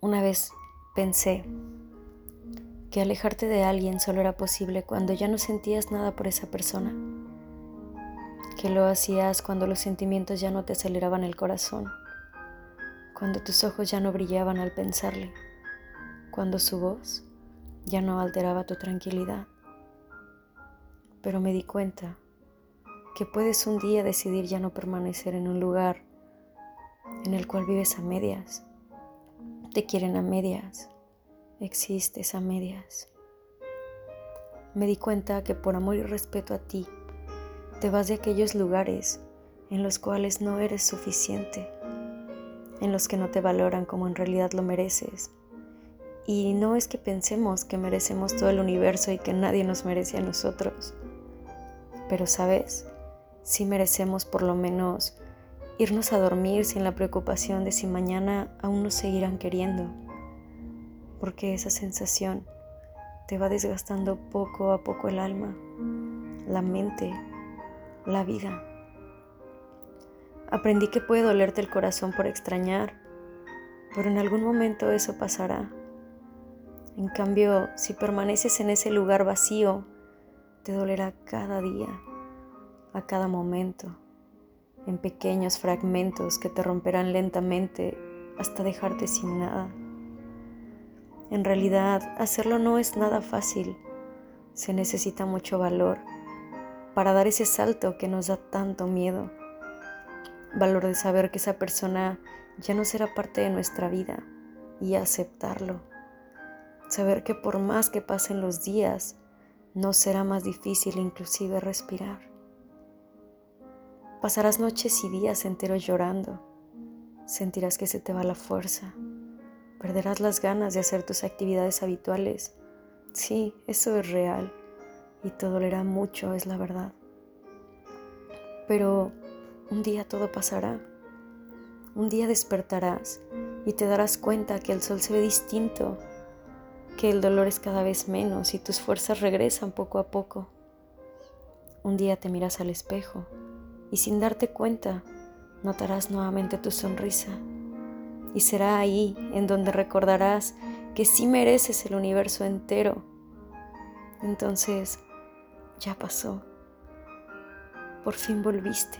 Una vez pensé que alejarte de alguien solo era posible cuando ya no sentías nada por esa persona, que lo hacías cuando los sentimientos ya no te aceleraban el corazón, cuando tus ojos ya no brillaban al pensarle, cuando su voz ya no alteraba tu tranquilidad. Pero me di cuenta que puedes un día decidir ya no permanecer en un lugar en el cual vives a medias, te quieren a medias, existes a medias. Me di cuenta que por amor y respeto a ti, te vas de aquellos lugares en los cuales no eres suficiente, en los que no te valoran como en realidad lo mereces. Y no es que pensemos que merecemos todo el universo y que nadie nos merece a nosotros. Pero sabes, sí merecemos por lo menos irnos a dormir sin la preocupación de si mañana aún nos seguirán queriendo porque esa sensación te va desgastando poco a poco el alma, la mente, la vida. Aprendí que puede dolerte el corazón por extrañar, pero en algún momento eso pasará. En cambio, si permaneces en ese lugar vacío, te dolerá cada día, a cada momento, en pequeños fragmentos que te romperán lentamente hasta dejarte sin nada. En realidad, hacerlo no es nada fácil. Se necesita mucho valor para dar ese salto que nos da tanto miedo. Valor de saber que esa persona ya no será parte de nuestra vida y aceptarlo. Saber que por más que pasen los días, no será más difícil inclusive respirar. Pasarás noches y días enteros llorando. Sentirás que se te va la fuerza Perderás las ganas de hacer tus actividades habituales. Sí, eso es real y te dolerá mucho, es la verdad. Pero un día todo pasará. Un día despertarás y te darás cuenta que el sol se ve distinto, que el dolor es cada vez menos y tus fuerzas regresan poco a poco. Un día te miras al espejo y sin darte cuenta notarás nuevamente tu sonrisa y será ahí en donde recordarás que sí mereces el universo entero. Entonces, ya pasó. Por fin volviste.